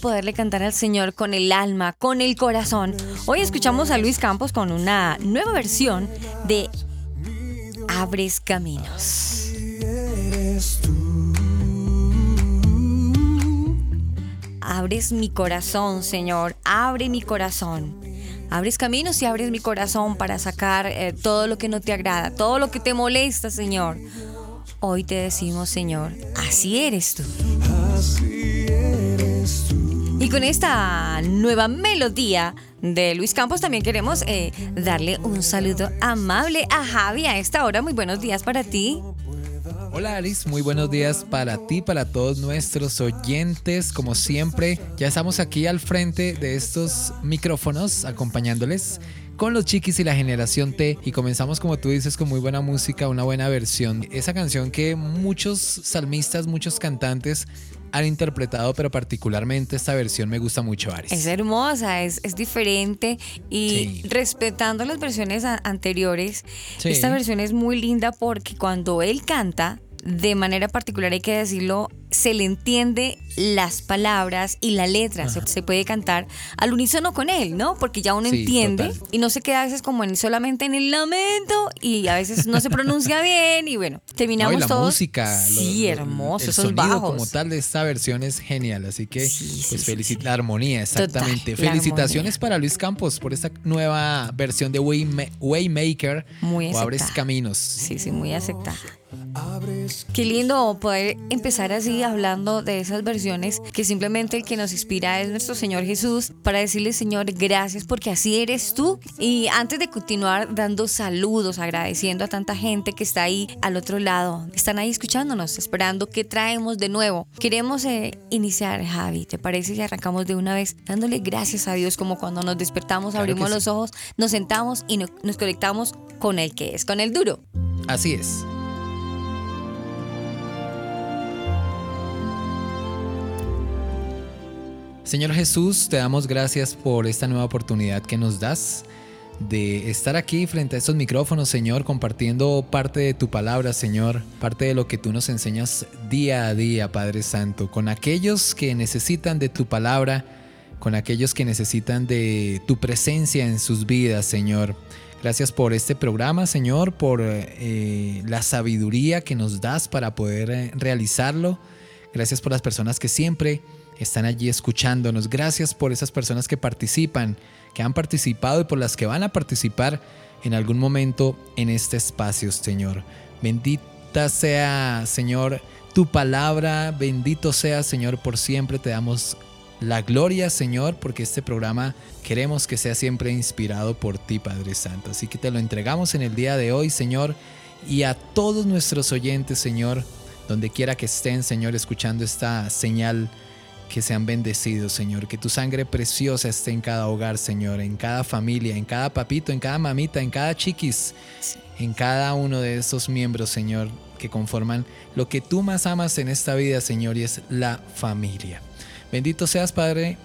Poderle cantar al Señor con el alma, con el corazón. Hoy escuchamos a Luis Campos con una nueva versión de Abres Caminos. Abres mi corazón, Señor, abre mi corazón. Abres caminos y abres mi corazón para sacar eh, todo lo que no te agrada, todo lo que te molesta, Señor. Hoy te decimos, Señor, así eres tú. Y con esta nueva melodía de Luis Campos también queremos eh, darle un saludo amable a Javi a esta hora. Muy buenos días para ti. Hola Alice, muy buenos días para ti, para todos nuestros oyentes. Como siempre, ya estamos aquí al frente de estos micrófonos acompañándoles con los chiquis y la generación T y comenzamos como tú dices con muy buena música, una buena versión. Esa canción que muchos salmistas, muchos cantantes han interpretado, pero particularmente esta versión me gusta mucho, Aris. Es hermosa, es, es diferente y respetando las versiones anteriores, esta versión es muy linda porque cuando él canta, de manera particular hay que decirlo, se le entiende las palabras y la letra, se, puede cantar al unísono con él, ¿no? Porque ya uno entiende y no se queda a veces como en, solamente en el lamento y a veces no se pronuncia bien y bueno, terminamos no, la todos. música, sí, hermoso, el sonido como tal de esta versión es genial, así que pues felicita la armonía, exactamente. Felicitaciones para Luis Campos por esta nueva versión de Waymaker muy o Abres Caminos. Sí, sí, muy aceptada. Qué lindo poder empezar así hablando de esas versiones que simplemente el que nos inspira es nuestro Señor Jesús para decirle Señor gracias porque así eres tú y antes de continuar dando saludos agradeciendo a tanta gente que está ahí al otro lado están ahí escuchándonos esperando que traemos de nuevo. Queremos eh, iniciar Javi ¿te parece si arrancamos de una vez dándole gracias a Dios como cuando nos despertamos abrimos los ojos nos sentamos y nos conectamos con el que es con el duro así es Señor Jesús, te damos gracias por esta nueva oportunidad que nos das de estar aquí frente a estos micrófonos, Señor, compartiendo parte de tu palabra, Señor, parte de lo que tú nos enseñas día a día, Padre Santo, con aquellos que necesitan de tu palabra, con aquellos que necesitan de tu presencia en sus vidas, Señor. Gracias por este programa, Señor, por eh, la sabiduría que nos das para poder eh, realizarlo. Gracias por las personas que siempre están allí escuchándonos. Gracias por esas personas que participan, que han participado y por las que van a participar en algún momento en este espacio, Señor. Bendita sea, Señor, tu palabra. Bendito sea, Señor, por siempre. Te damos la gloria, Señor, porque este programa queremos que sea siempre inspirado por ti, Padre Santo. Así que te lo entregamos en el día de hoy, Señor, y a todos nuestros oyentes, Señor, donde quiera que estén, Señor, escuchando esta señal, que sean bendecidos, Señor, que tu sangre preciosa esté en cada hogar, Señor, en cada familia, en cada papito, en cada mamita, en cada chiquis, en cada uno de esos miembros, Señor, que conforman lo que tú más amas en esta vida, Señor, y es la familia. Bendito seas, Padre.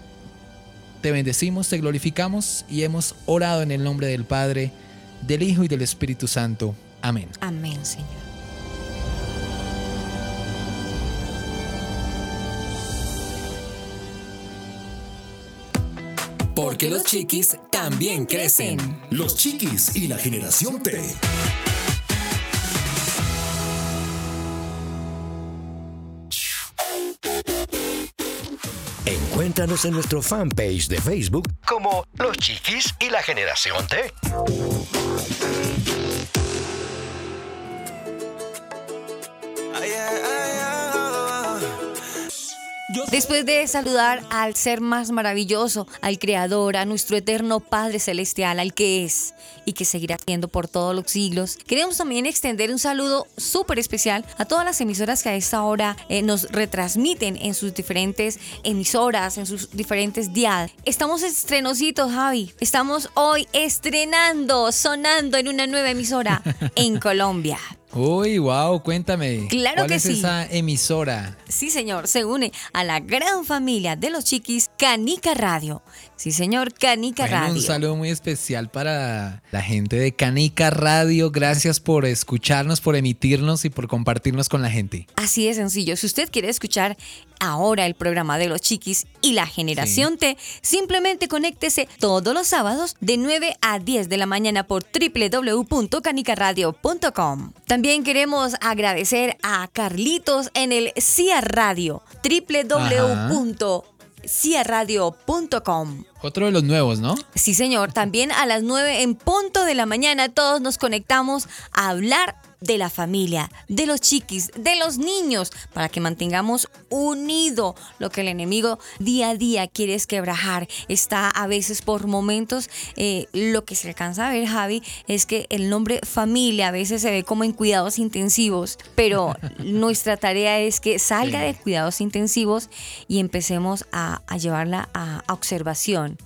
Te bendecimos, te glorificamos y hemos orado en el nombre del Padre, del Hijo y del Espíritu Santo. Amén. Amén, Señor. Porque los chiquis también crecen. Los chiquis y la generación T. Encuéntranos en nuestro fanpage de Facebook como Los Chiquis y la Generación T. Después de saludar al ser más maravilloso, al Creador, a nuestro eterno Padre Celestial, al que es y que seguirá siendo por todos los siglos, queremos también extender un saludo súper especial a todas las emisoras que a esta hora eh, nos retransmiten en sus diferentes emisoras, en sus diferentes días. Estamos estrenositos, Javi. Estamos hoy estrenando, sonando en una nueva emisora en Colombia. Uy, wow, cuéntame. Claro ¿Cuál que es sí. esa emisora? Sí, señor, se une a la gran familia de los chiquis Canica Radio. Sí, señor, Canica Bueno, Radio. un saludo muy especial para la gente de Canica Radio. Gracias por escucharnos, por emitirnos y por compartirnos con la gente. Así de sencillo. Si usted quiere escuchar ahora el programa de los chiquis y la generación T, simplemente conéctese todos los sábados de 9 a 10 de la mañana por www.canicaradio.com. También queremos agradecer a Carlitos en el CIA Radio, www.ciaradio.com. Otro de los nuevos, ¿no? Sí, señor. También a las 9 en punto de la mañana todos nos conectamos a hablar de la familia, de los chiquis, de los niños, para que mantengamos unido lo que el enemigo día a día quiere esquebrajar. Está a veces por momentos, eh, lo que se alcanza a ver, Javi, es que el nombre familia a veces se ve como en cuidados intensivos, pero nuestra tarea es que salga Sí. de cuidados intensivos y empecemos a, a llevarla a, a observación.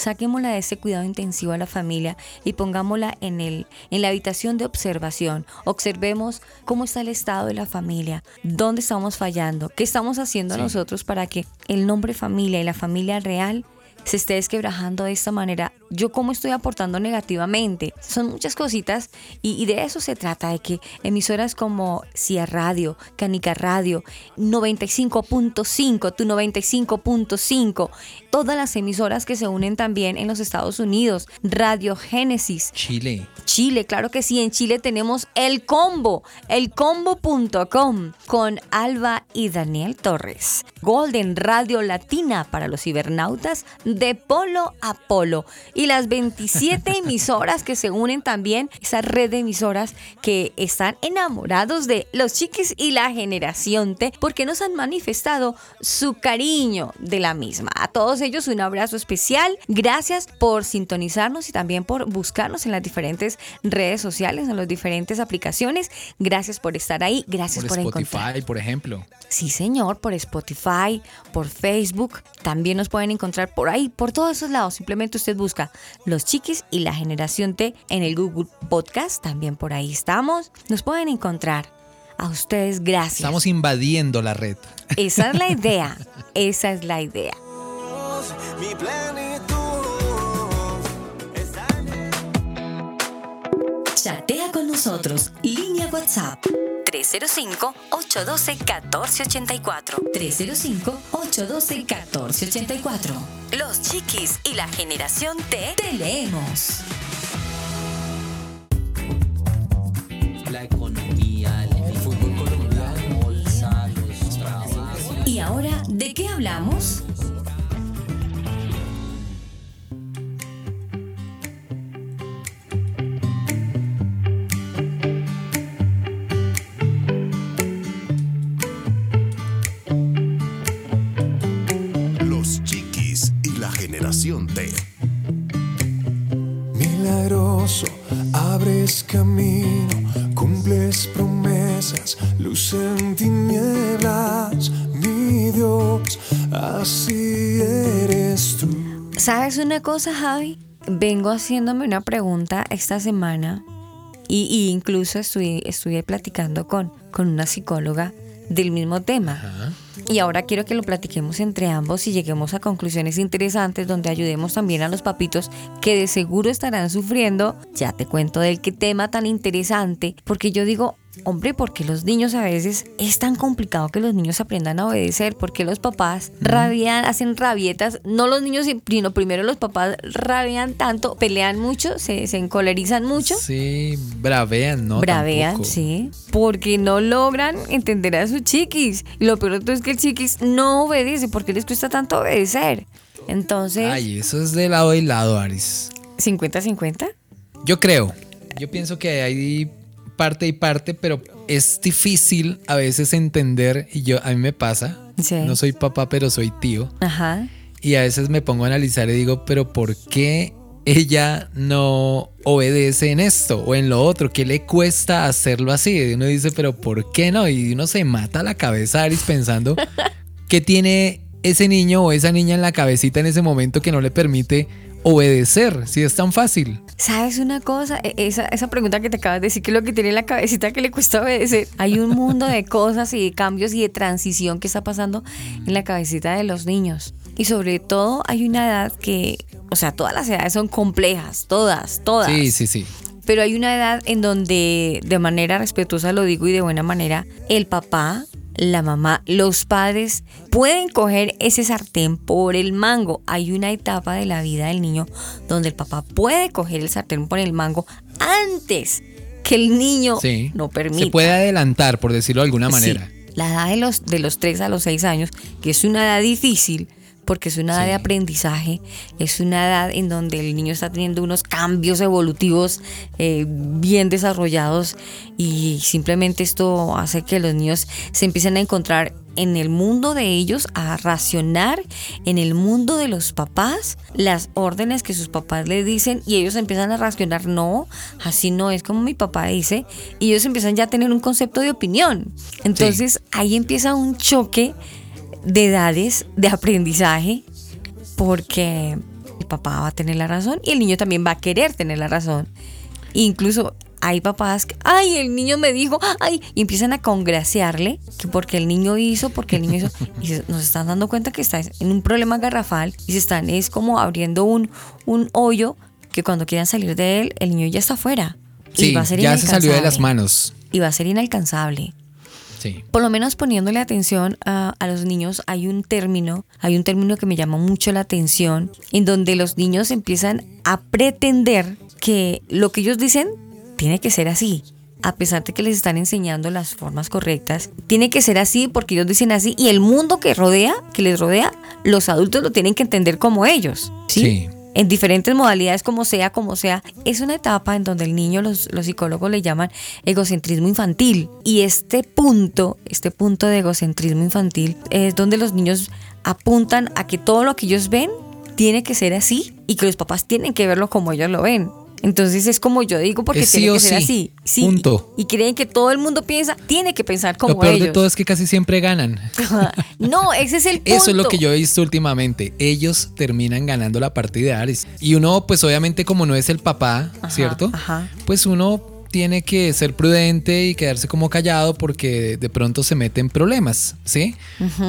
Saquémosla de ese cuidado intensivo a la familia y pongámosla en, el, en la habitación de observación. Observemos cómo está el estado de la familia, dónde estamos fallando, qué estamos haciendo Sí. nosotros para que el nombre familia y la familia real se esté desquebrajando de esta manera. Yo cómo estoy aportando negativamente. Son muchas cositas y, y de eso se trata, de que emisoras como CIA Radio, Canica Radio, 95.5, tu 95.5, todas las emisoras que se unen también en los Estados Unidos, Radio Génesis, Chile. Chile, claro que sí, en Chile tenemos el combo, elcombo.com con Alba y Daniel Torres. Golden Radio Latina para los cibernautas de polo a polo. Y las 27 emisoras que se unen también, esa red de emisoras que están enamorados de los chiquis y la generación T, porque nos han manifestado su cariño de la misma. A todos ellos un abrazo especial. Gracias por sintonizarnos y también por buscarnos en las diferentes redes sociales, en las diferentes aplicaciones. Gracias por estar ahí. Gracias Por por, Spotify, encontrar. por ejemplo. Sí, señor, por Spotify, por Facebook. También nos pueden encontrar por ahí, por todos esos lados. Simplemente usted busca Los Chiquis y la Generación T en el Google Podcast. También por ahí estamos. Nos pueden encontrar. A ustedes, gracias. Estamos invadiendo la red. Esa es la idea. Esa es la idea. Mi. Chate nosotros. Línea WhatsApp 305-812-1484. 305-812-1484. Los chiquis y la generación T te leemos. La economía, el fútbol colombiano, bolsa, los trabajos. ¿Y ahora de qué hablamos? Milagroso, abres camino, cumples promesas, luz en tinieblas, mi Dios, así eres tú. ¿Sabes una cosa, Javi? Vengo haciéndome una pregunta esta semana y, incluso estuve, estuve platicando con, con una psicóloga del mismo tema. Y ahora quiero que lo platiquemos entre ambos y lleguemos a conclusiones interesantes donde ayudemos también a los papitos que de seguro estarán sufriendo. Ya te cuento del qué tema tan interesante, porque yo digo, Hombre, porque los niños a veces es tan complicado que los niños aprendan a obedecer, porque los papás rabian, hacen rabietas, no los niños, sino primero los papás rabian tanto, pelean mucho, se, se encolerizan mucho. Sí, bravean, ¿no? Bravean, sí, porque no logran entender a sus chiquis. Y lo peor es que el chiquis no obedece, porque les cuesta tanto obedecer. Entonces... Ay, eso es de lado y lado, Aris. ¿50-50? Yo creo. Yo pienso que hay parte y parte, pero es difícil a veces entender, y yo a mí me pasa, no soy papá, pero soy tío. Ajá. Y a veces me pongo a analizar y digo, pero ¿por qué ella no obedece en esto o en lo otro? ¿Qué le cuesta hacerlo así? Y uno dice, pero ¿por qué no? Y uno se mata la cabeza, Aris, pensando qué tiene ese niño o esa niña en la cabecita en ese momento que no le permite obedecer, si es tan fácil? ¿Sabes una cosa? E, esa, esa pregunta que te acabas de decir, que es lo que tiene en la cabecita que le cuesta obedecer. Hay un mundo de cosas y de cambios y de transición que está pasando en la cabecita de los niños. Y sobre todo hay una edad que, o sea, todas las edades son complejas, todas, todas. Sí, sí, sí. Pero hay una edad en donde de manera respetuosa lo digo y de buena manera, el papá la mamá, los padres pueden coger ese sartén por el mango. Hay una etapa de la vida del niño donde el papá puede coger el sartén por el mango antes que el niño no permita. Se puede adelantar, por decirlo de alguna manera. La edad de los, de los 3 a los 6 años, que es una edad difícil, porque es una edad de aprendizaje, es una edad en donde el niño está teniendo unos cambios evolutivos eh, bien desarrollados y simplemente esto hace que los niños se empiecen a encontrar en el mundo de ellos, a racionar en el mundo de los papás las órdenes que sus papás les dicen y ellos empiezan a racionar, no, así no es como mi papá dice, y ellos empiezan ya a tener un concepto de opinión. Entonces ahí empieza un choque de edades de aprendizaje porque el papá va a tener la razón y el niño también va a querer tener la razón. Incluso hay papás que, ay, el niño me dijo, ay, y empiezan a congraciarle que porque el niño hizo, porque el niño hizo, y nos están dando cuenta que está en un problema garrafal y se están, es como abriendo un, un hoyo que cuando quieran salir de él, el niño ya está afuera. Sí, va a ser ya se salió de las manos. Y va a ser inalcanzable. Por lo menos poniéndole atención a, los niños, hay un término, hay un término que me llama mucho la atención, en donde los niños empiezan a pretender que lo que ellos dicen tiene que ser así. A pesar de que les están enseñando las formas correctas, tiene que ser así porque ellos dicen así y el mundo que rodea, que les rodea, los adultos lo tienen que entender como ellos. sí en diferentes modalidades, como sea, como sea, es una etapa en donde el niño, los, psicólogos le llaman egocentrismo infantil. Y este punto, este punto de egocentrismo infantil, es donde los niños apuntan a que todo lo que ellos ven tiene que ser así y que los papás tienen que verlo como ellos lo ven. Entonces es como yo digo porque tiene que ser así. Sí. Punto. Y creen que todo el mundo piensa, tiene que pensar como ellos. Lo peor de todo es que casi siempre ganan. no, ese es el punto. Eso es lo que yo he visto últimamente. Ellos terminan ganando la partida Ares. Y uno, pues obviamente como no es el papá, ¿cierto? Pues uno tiene que ser prudente y quedarse como callado porque de pronto se mete en problemas, ¿sí?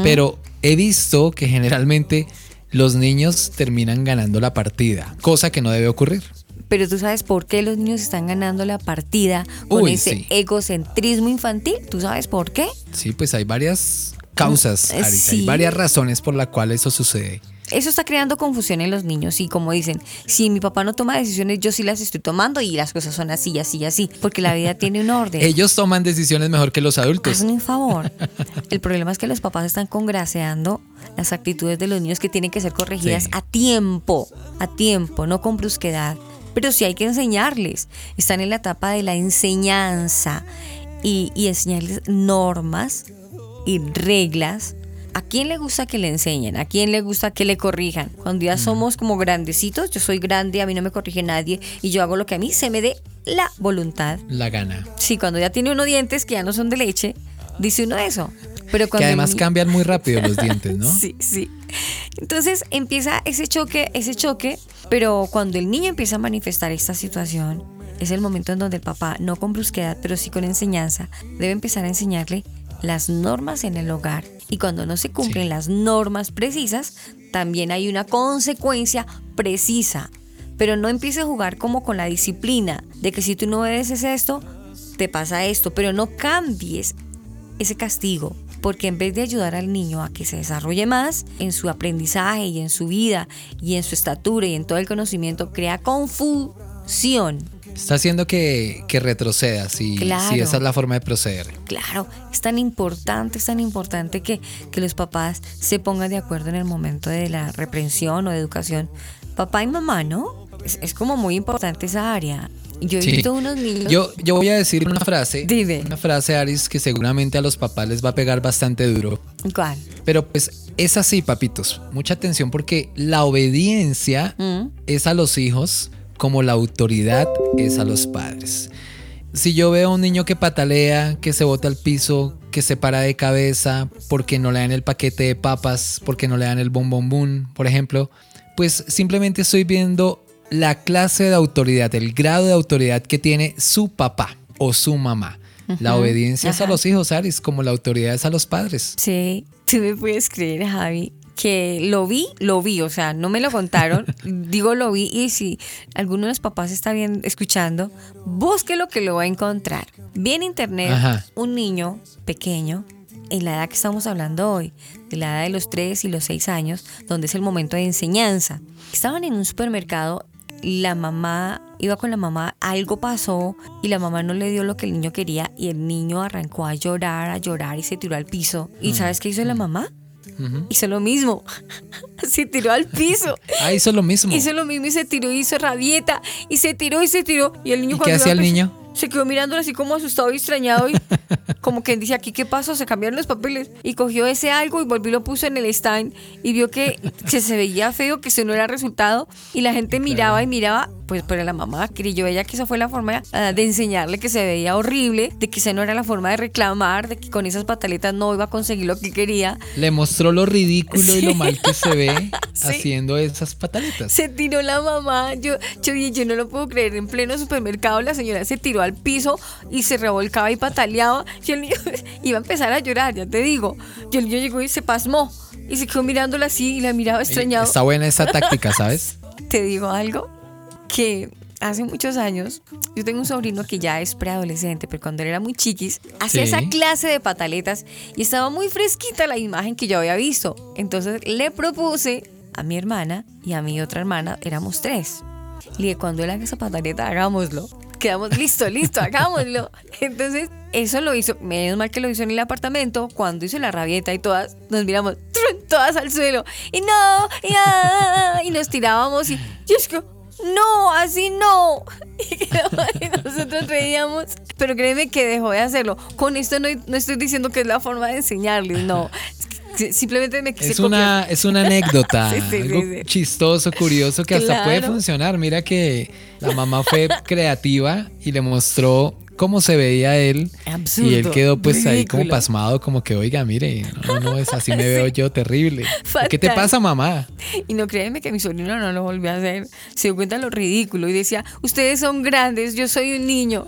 Pero he visto que generalmente los niños terminan ganando la partida, cosa que no debe ocurrir. Pero tú sabes por qué los niños están ganando la partida con Uy, ese sí. egocentrismo infantil. ¿Tú sabes por qué? Sí, pues hay varias causas, Mm, Aris, sí. hay varias razones por las cuales eso sucede. Eso está creando confusión en los niños y como dicen, si mi papá no toma decisiones, yo sí las estoy tomando y las cosas son así, así, así, porque la vida tiene un orden. Ellos toman decisiones mejor que los adultos. Hazme un favor. El problema es que los papás están congraciando las actitudes de los niños que tienen que ser corregidas Sí. a tiempo, a tiempo, no con brusquedad. Pero sí hay que enseñarles. Están en la etapa de la enseñanza y, y enseñarles normas y reglas. ¿A quién le gusta que le enseñen? ¿A quién le gusta que le corrijan? Cuando ya somos como grandecitos, yo soy grande, a mí no me corrige nadie y yo hago lo que a mí se me dé la voluntad. La gana. Sí, cuando ya tiene uno dientes que ya no son de leche, dice uno eso. Pero cuando Que además cambian muy rápido los dientes, ¿no? Sí, sí. Entonces empieza ese choque, ese choque, pero cuando el niño empieza a manifestar esta situación, es el momento en donde el papá, no con brusquedad, pero sí con enseñanza, debe empezar a enseñarle las normas en el hogar. Y cuando no se cumplen Sí. las normas precisas, también hay una consecuencia precisa. Pero no empiece a jugar como con la disciplina de que si tú no obedeces esto, te pasa esto, pero no cambies ese castigo, porque en vez de ayudar al niño a que se desarrolle más en su aprendizaje y en su vida y en su estatura y en todo el conocimiento, crea confusión. Está haciendo que, que retroceda, si, Claro. si esa es la forma de proceder. Claro, es tan importante, es tan importante que, que los papás se pongan de acuerdo en el momento de la reprensión o de educación. Papá y mamá, ¿no? Es, es como muy importante esa área. Yo he Sí. visto unos niños... Yo, yo voy a decir una frase. Dime. Una frase, Aris, que seguramente a los papás les va a pegar bastante duro. ¿Cuál? Pero pues es así, papitos. Mucha atención porque la obediencia Mm. es a los hijos como la autoridad es a los padres. Si yo veo a un niño que patalea, que se bota al piso, que se para de cabeza porque no le dan el paquete de papas, porque no le dan el bombombún, por ejemplo, pues simplemente estoy viendo la clase de autoridad, el grado de autoridad que tiene su papá o su mamá. La obediencia es a los hijos, Aris, como la autoridad es a los padres. Sí, tú me puedes creer, Javi, que lo vi, lo vi, o sea, no me lo contaron, digo lo vi y si alguno de los papás está bien escuchando, busque lo que lo va a encontrar. Vi en internet Ajá. un niño pequeño, en la edad que estamos hablando hoy, de la edad de los 3 y los 6 años, donde es el momento de enseñanza. Estaban en un supermercado la mamá iba con la mamá, algo pasó y la mamá no le dio lo que el niño quería y el niño arrancó a llorar, a llorar y se tiró al piso. ¿Y sabes qué hizo la mamá? Hizo lo mismo. se tiró al piso. Ah, hizo lo mismo. Hizo lo mismo y se tiró, hizo rabieta y se tiró y se tiró. Y el niño ¿Y qué hacía el niño? Se quedó mirándolo así como asustado y extrañado y como que dice, ¿aquí qué pasó? Se cambiaron los papeles. Y cogió ese algo y volvió y lo puso en el stand y vio que, que se veía feo, que ese no era resultado. Y la gente miraba y miraba, pues pero la mamá creyó ella que esa fue la forma ah, de enseñarle que se veía horrible, de que esa no era la forma de reclamar, de que con esas pataletas no iba a conseguir lo que quería. Le mostró lo ridículo y lo mal que se ve Sí. haciendo esas pataletas. Se tiró la mamá. Yo, yo, yo no lo puedo creer. En pleno supermercado, la señora se tiró al piso y se revolcaba y pataleaba. Y el niño iba a empezar a llorar, ya te digo. Y el niño llegó y se pasmó. Y se quedó mirándola así y la miraba extrañado. Está buena esa táctica, ¿sabes? Te digo algo que hace muchos años, yo tengo un sobrino que ya es preadolescente, pero cuando él era muy chiquis, hacía Sí. esa clase de pataletas y estaba muy fresquita la imagen que yo había visto. Entonces le propuse a mi hermana y a mi otra hermana, éramos tres. Le dije, cuando él haga esa pataleta, hagámoslo. Quedamos, listo, listo, hagámoslo. Entonces, eso lo hizo, menos mal que lo hizo en el apartamento, cuando hizo la rabieta y todas nos miramos, todas al suelo, y no, y, ah, nos tirábamos y, y es que, no, así no. Y nosotros reíamos, pero créeme que dejó de hacerlo. Con esto no, no estoy diciendo que es la forma de enseñarles, no. Simplemente me quise Es una, es una anécdota, Sí, sí, algo sí. chistoso, curioso, que hasta puede funcionar. Mira que la mamá fue creativa y le mostró cómo se veía él. Absurdo, y él quedó pues ahí como ridículo. pasmado, como que, oiga, mire, no, no, es así me veo yo terrible. ¿Qué te pasa, mamá? Y no créeme que mi sobrino no lo volvió a hacer. Se dio cuenta de lo ridículo y decía, ustedes son grandes, yo soy un niño.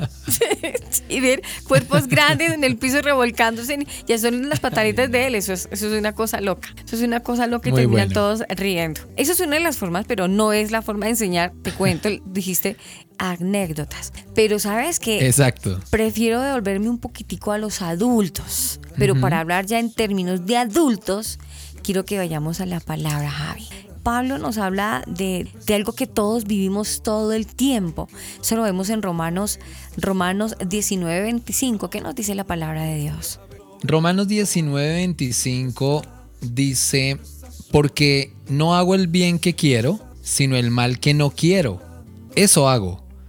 y ver cuerpos grandes en el piso revolcándose, ya son las pataditas de él. Eso es, eso es una cosa loca. Eso es una cosa loca y Muy terminan bueno. todos riendo. Eso es una de las formas, pero no es la forma de enseñar. Te cuento, dijiste anécdotas. Pero sabes que Exacto. prefiero devolverme un poquitico a los adultos. Pero para hablar ya en términos de adultos, quiero que vayamos a la palabra Javi. Pablo nos habla de, de algo que todos vivimos todo el tiempo. Eso lo vemos en Romanos, Romanos 19, 25. ¿Qué nos dice la palabra de Dios? Romanos 19, 25 dice, porque no hago el bien que quiero, sino el mal que no quiero. Eso hago.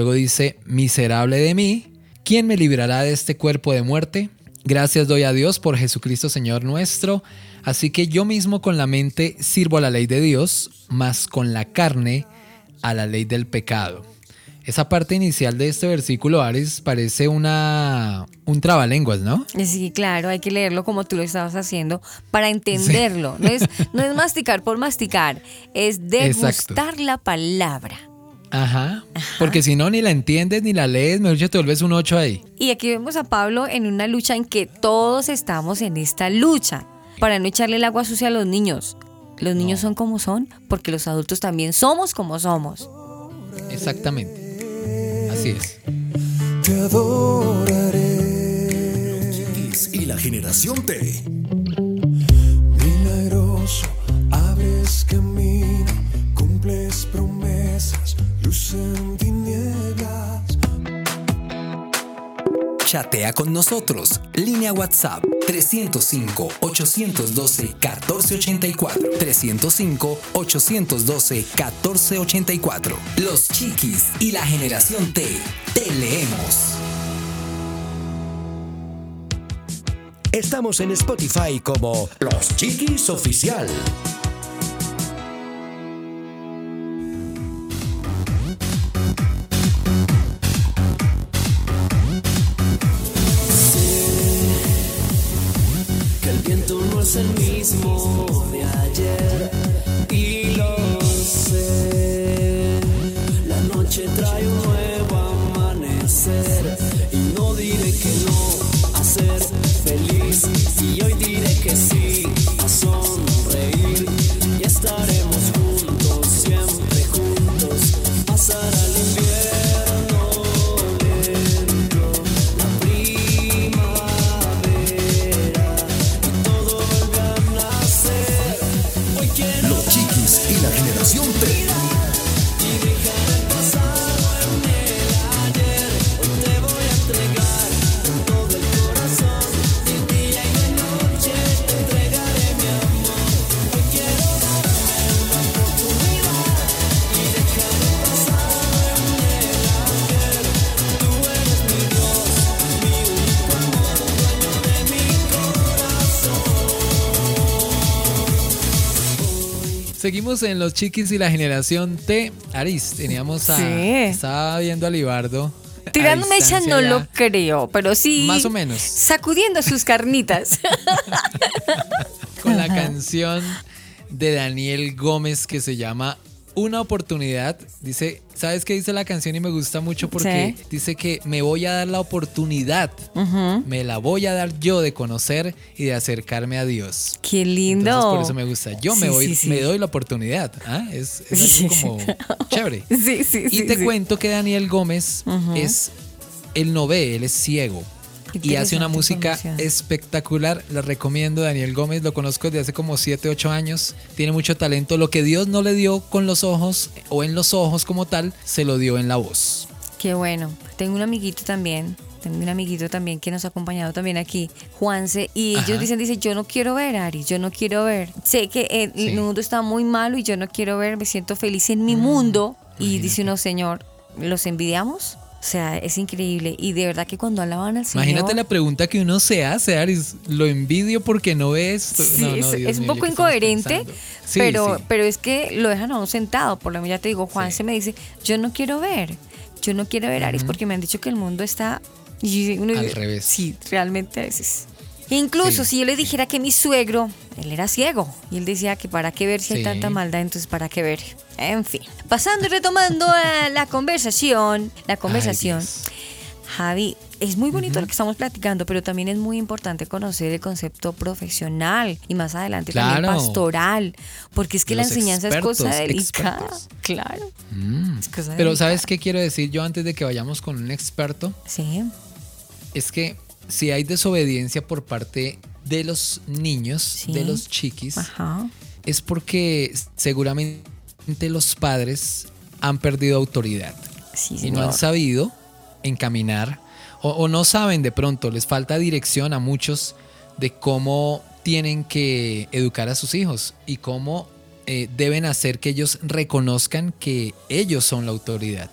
Luego dice, miserable de mí, ¿quién me librará de este cuerpo de muerte? Gracias doy a Dios por Jesucristo Señor nuestro. Así que yo mismo con la mente sirvo a la ley de Dios, mas con la carne a la ley del pecado. Esa parte inicial de este versículo, Ares, parece una un trabalenguas, ¿no? Sí, claro, hay que leerlo como tú lo estabas haciendo para entenderlo. No, es, no es masticar por masticar, es degustar la palabra. Ajá. Porque si no, ni la entiendes ni la lees, mejor dicho, te vuelves un 8 ahí. Y aquí vemos a Pablo en una lucha en que todos estamos en esta lucha para no echarle el agua sucia a los niños. Los niños son como son porque los adultos también somos como somos. Exactamente. Así es. Te adoraré. Y la generación T. Milagroso, abres camino, cumples promesas, luz en tinieblas. Chatea con nosotros. Línea WhatsApp 305-812-1484. 305-812-1484. Los chiquis y la generación T. Te leemos. Estamos en Spotify como Los Chiquis Oficial. El mismo de ayer y lo sé. La noche trae un nuevo amanecer y no diré que no a feliz y hoy diré que sí en Los Chiquis y la generación T. Aris, teníamos a. Sí. Estaba viendo a Libardo. Tirando mecha no ya. lo creo, pero sí. Más o menos. Sacudiendo sus carnitas. con la canción de Daniel Gómez que se llama Una oportunidad. Dice, ¿sabes qué dice la canción? Y me gusta mucho porque Sí. dice que me voy a dar la oportunidad, me la voy a dar yo de conocer y de acercarme a Dios. Qué lindo. Entonces por eso me gusta. Yo me voy, sí, me doy la oportunidad. ¿ah? Es, es algo como chévere. Sí, sí, Y te cuento que Daniel Gómez es, él no ve, él es ciego. Y hace una música espectacular. La recomiendo, Daniel Gómez. Lo conozco desde hace como 7, 8 años. Tiene mucho talento. Lo que Dios no le dio con los ojos o en los ojos como tal, se lo dio en la voz. Qué bueno. Tengo un amiguito también tengo un amiguito también que nos ha acompañado también aquí, Juanse, y Ajá. ellos dicen, dice, yo no quiero ver, Ari, yo no quiero ver. Sé que el, Sí. mundo está muy malo y yo no quiero ver, me siento feliz en mi mundo. Y dice uno, Señor, ¿los envidiamos? O sea, es increíble. Y de verdad que cuando alaban al Señor... Imagínate la pregunta que uno se hace, Aris. Lo envidio porque no ves. Sí, No, no, es, es un mío, poco ¿qué estamos incoherente? Sí, pero, sí. pero es que lo dejan a uno sentado. Por lo menos ya te digo, Juan Sí. se me dice, yo no quiero ver, yo no quiero ver Aries porque me han dicho que el mundo está... y uno Al revés. Sí, realmente a veces. Incluso Sí, si yo le dijera que mi suegro, él era ciego, y él decía que para qué ver si hay Sí. tanta maldad, entonces para qué ver. En fin, pasando y retomando eh, la conversación, la conversación. Javi, es muy bonito lo que estamos platicando, pero también es muy importante conocer el concepto profesional y más adelante también pastoral, porque es que la enseñanza es cosa delicada. expertos. Claro. Mm. Es cosa Pero delicada. ¿sabes qué quiero decir yo antes de que vayamos con un experto? Sí, Es que si hay desobediencia por parte de los niños, Sí. de los chiquis, ajá. es porque seguramente los padres han perdido autoridad Sí, y no han sabido encaminar o, o no saben de pronto, les falta dirección a muchos de cómo tienen que educar a sus hijos y cómo eh, deben hacer que ellos reconozcan que ellos son la autoridad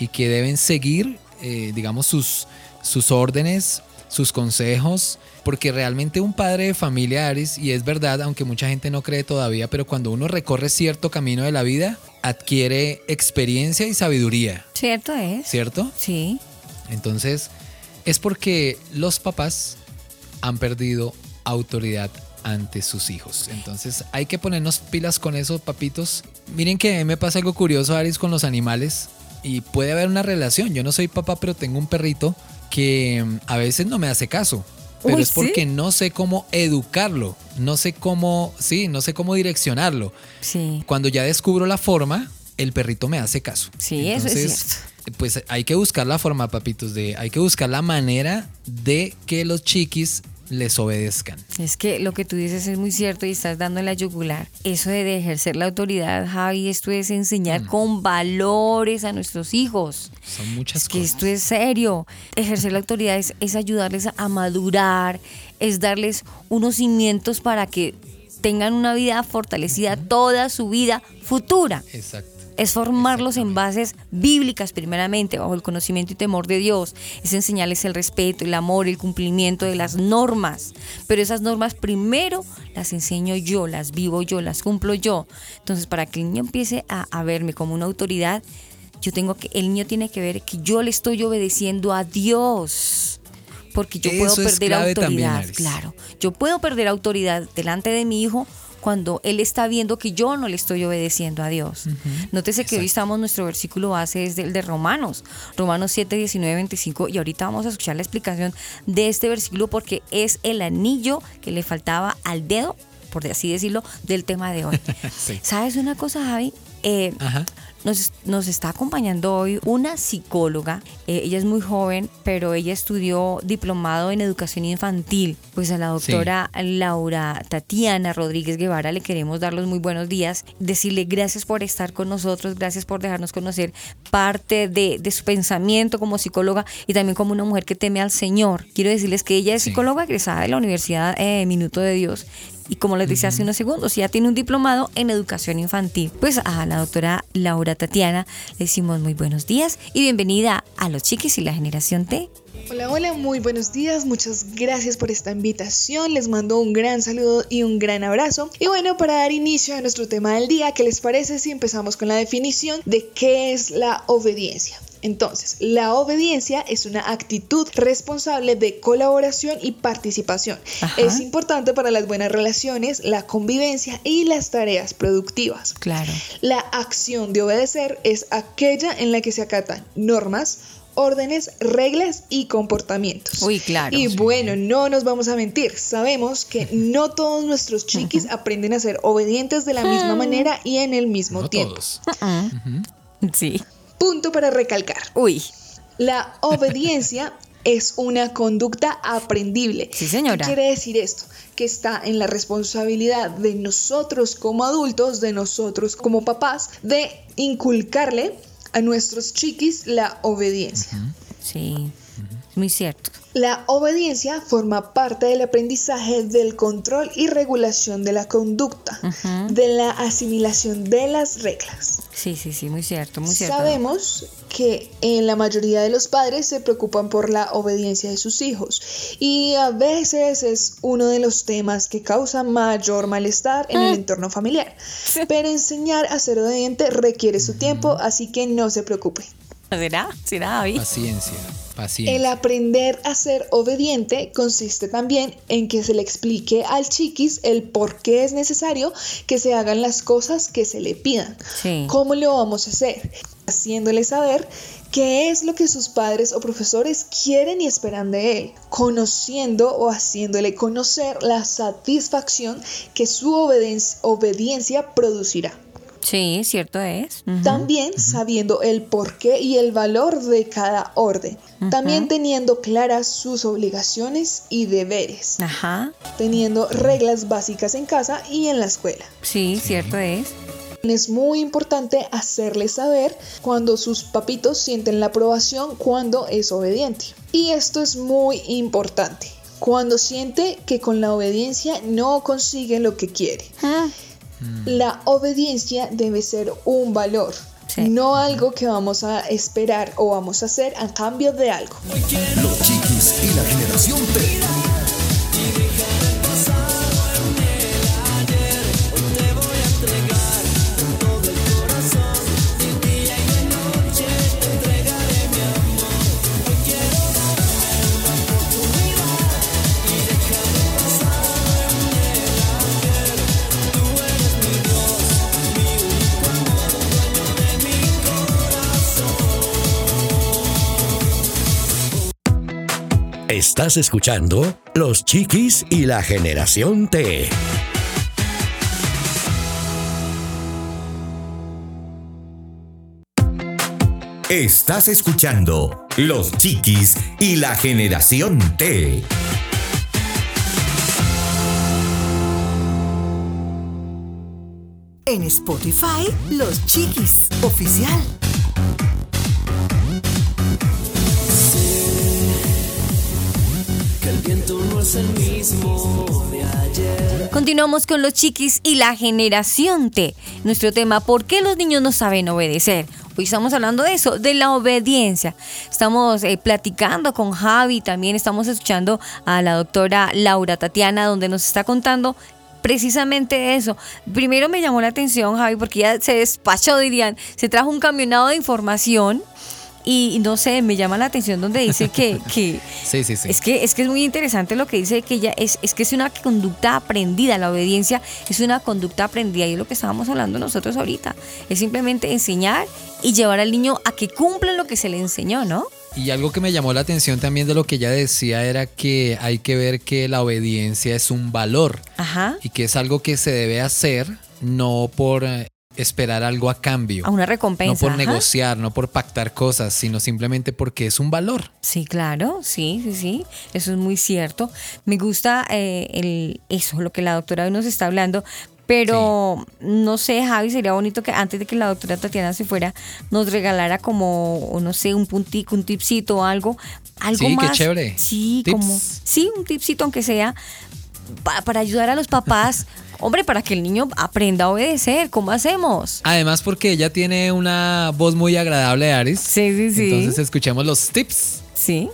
y que deben seguir, eh, digamos, sus, sus órdenes, sus consejos, porque realmente un padre de familia, Aris, y es verdad, aunque mucha gente no cree todavía, pero cuando uno recorre cierto camino de la vida, adquiere experiencia y sabiduría, ¿Cierto es? ¿cierto? Sí. Entonces, es porque los papás han perdido autoridad ante sus hijos. Entonces, hay que ponernos pilas con esos papitos. Miren que a mí me pasa algo curioso, Aris, con los animales. Y puede haber una relación. Yo no soy papá, pero tengo un perrito que mm, a veces no me hace caso. Pero Uy, es ¿sí? porque no sé cómo educarlo. No sé cómo, sí, no sé cómo direccionarlo. Sí. Cuando ya descubro la forma, el perrito me hace caso. Sí, eso es Entonces, Pues hay que buscar la forma, papitos, de hay que buscar la manera de que los chiquis les obedezcan. Es que lo que tú dices es muy cierto y estás dando en la yugular. Eso de, de ejercer la autoridad, Javi, esto es Mm. enseñar con valores a nuestros hijos. Son muchas Es que cosas. esto es serio. Ejercer la autoridad es, es ayudarles a madurar, es darles unos cimientos para que tengan una vida fortalecida toda su vida futura. Exacto. Es formarlos en bases bíblicas primeramente, bajo el conocimiento y temor de Dios. Es enseñarles el respeto, el amor, el cumplimiento de las normas. Pero esas normas primero las enseño yo, las vivo yo, las cumplo yo. Entonces, para que el niño empiece a, a verme como una autoridad, yo tengo que, el niño tiene que ver que yo le estoy obedeciendo a Dios. Porque yo puedo Eso perder autoridad, también, claro. Yo puedo perder autoridad delante de mi hijo cuando él está viendo que yo no le estoy obedeciendo a Dios. Nótese que hoy estamos, nuestro versículo base es del de Romanos, Romanos 7, 19, 25, y ahorita vamos a escuchar la explicación de este versículo porque es el anillo que le faltaba al dedo, por así decirlo, del tema de hoy. Sí. ¿Sabes una cosa, Javi? Eh, Ajá. Nos, nos está acompañando hoy una psicóloga. Eh, ella es muy joven, pero ella estudió diplomado en educación infantil. Pues a la doctora Laura Tatiana Rodríguez Guevara le queremos dar los muy buenos días. Decirle gracias por estar con nosotros, gracias por dejarnos conocer parte de, de su pensamiento como psicóloga y también como una mujer que teme al Señor. Quiero decirles que ella es Sí. psicóloga egresada de la Universidad eh, Minuto de Dios y como les decía hace unos segundos, ya tiene un diplomado en educación infantil. Pues a la doctora Laura Tatiana le decimos muy buenos días y bienvenida a los chiquis y la generación T. Hola, hola, muy buenos días, muchas gracias por esta invitación, les mando un gran saludo y un gran abrazo. Y bueno, para dar inicio a nuestro tema del día, ¿qué les parece si empezamos con la definición de qué es la obediencia? Entonces, la obediencia es una actitud responsable de colaboración y participación. Ajá. Es importante para las buenas relaciones, la convivencia y las tareas productivas. Claro. La acción de obedecer es aquella en la que se acatan normas, órdenes, reglas y comportamientos. Uy, claro. Y bueno, no nos vamos a mentir, sabemos que no todos nuestros chiquis aprenden a ser obedientes de la misma manera y en el mismo No tiempo. todos. Sí. Punto para recalcar. Uy. La obediencia es una conducta aprendible. Sí, señora. ¿Qué quiere decir esto? Que está en la responsabilidad de nosotros como adultos, de nosotros como papás, de inculcarle a nuestros chiquis la obediencia. Sí. Muy cierto. La obediencia forma parte del aprendizaje del control y regulación de la conducta, de la asimilación de las reglas. Sí, sí, sí, muy cierto, muy cierto. Sabemos que en la mayoría de los padres se preocupan por la obediencia de sus hijos y a veces es uno de los temas que causa mayor malestar en el entorno familiar. Pero enseñar a ser obediente requiere su tiempo, así que no se preocupe. ¿Será? ¿Será, David? Paciencia, El aprender a ser obediente consiste también en que se le explique al chiquis el por qué es necesario que se hagan las cosas que se le pidan. Sí. ¿Cómo lo vamos a hacer? Haciéndole saber qué es lo que sus padres o profesores quieren y esperan de él, conociendo o haciéndole conocer la satisfacción que su obediencia producirá. Sí, cierto es. También sabiendo el porqué y el valor de cada orden. También teniendo claras sus obligaciones y deberes. Ajá. Teniendo reglas básicas en casa y en la escuela. Sí, cierto es. Es muy importante hacerle saber cuando sus papitos sienten la aprobación cuando es obediente. Y esto es muy importante. Cuando siente que con la obediencia no consigue lo que quiere. Ah, La obediencia debe ser un valor, Sí. no algo que vamos a esperar o vamos a hacer a cambio de algo. Los chiquis y la generación. Estás escuchando Los chiquis y la generación T. Estás escuchando Los Chiquis y la Generación T. En Spotify, Los Chiquis Oficial. Continuamos con los chiquis y la generación T. Nuestro tema, ¿por qué los niños no saben obedecer? Hoy estamos hablando de eso, de la obediencia. Estamos eh, platicando con Javi, también estamos escuchando a la doctora Laura Tatiana, donde nos está contando precisamente eso. Primero me llamó la atención, Javi, porque ya se despachó, dirían, se trajo un camionado de información. Y no sé, me llama la atención donde dice que, que Sí, sí, sí. es que, es que es muy interesante lo que dice que ella es, es que es una conducta aprendida, la obediencia es una conducta aprendida y es lo que estábamos hablando nosotros ahorita. Es simplemente enseñar y llevar al niño a que cumpla lo que se le enseñó, ¿no? Y algo que me llamó la atención también de lo que ella decía era que hay que ver que la obediencia es un valor Ajá. y que es algo que se debe hacer no por eh, esperar algo a cambio. A una recompensa. No por ajá. negociar, no por pactar cosas, sino simplemente porque es un valor. Sí, claro, sí, sí, sí, eso es muy cierto. Me gusta eh, el, eso, lo que la doctora hoy nos está hablando, pero no sé, Javi, sería bonito que antes de que la doctora Tatiana se fuera, nos regalara como, no sé, un puntico, un tipcito o algo, algo Sí, qué más. chévere. Sí, Tips. como, sí, un tipcito aunque sea, para ayudar a los papás, hombre, para que el niño aprenda a obedecer, ¿cómo hacemos? Además porque ella tiene una voz muy agradable, Aris. Sí, sí, sí. Entonces escuchemos los tips. Sí.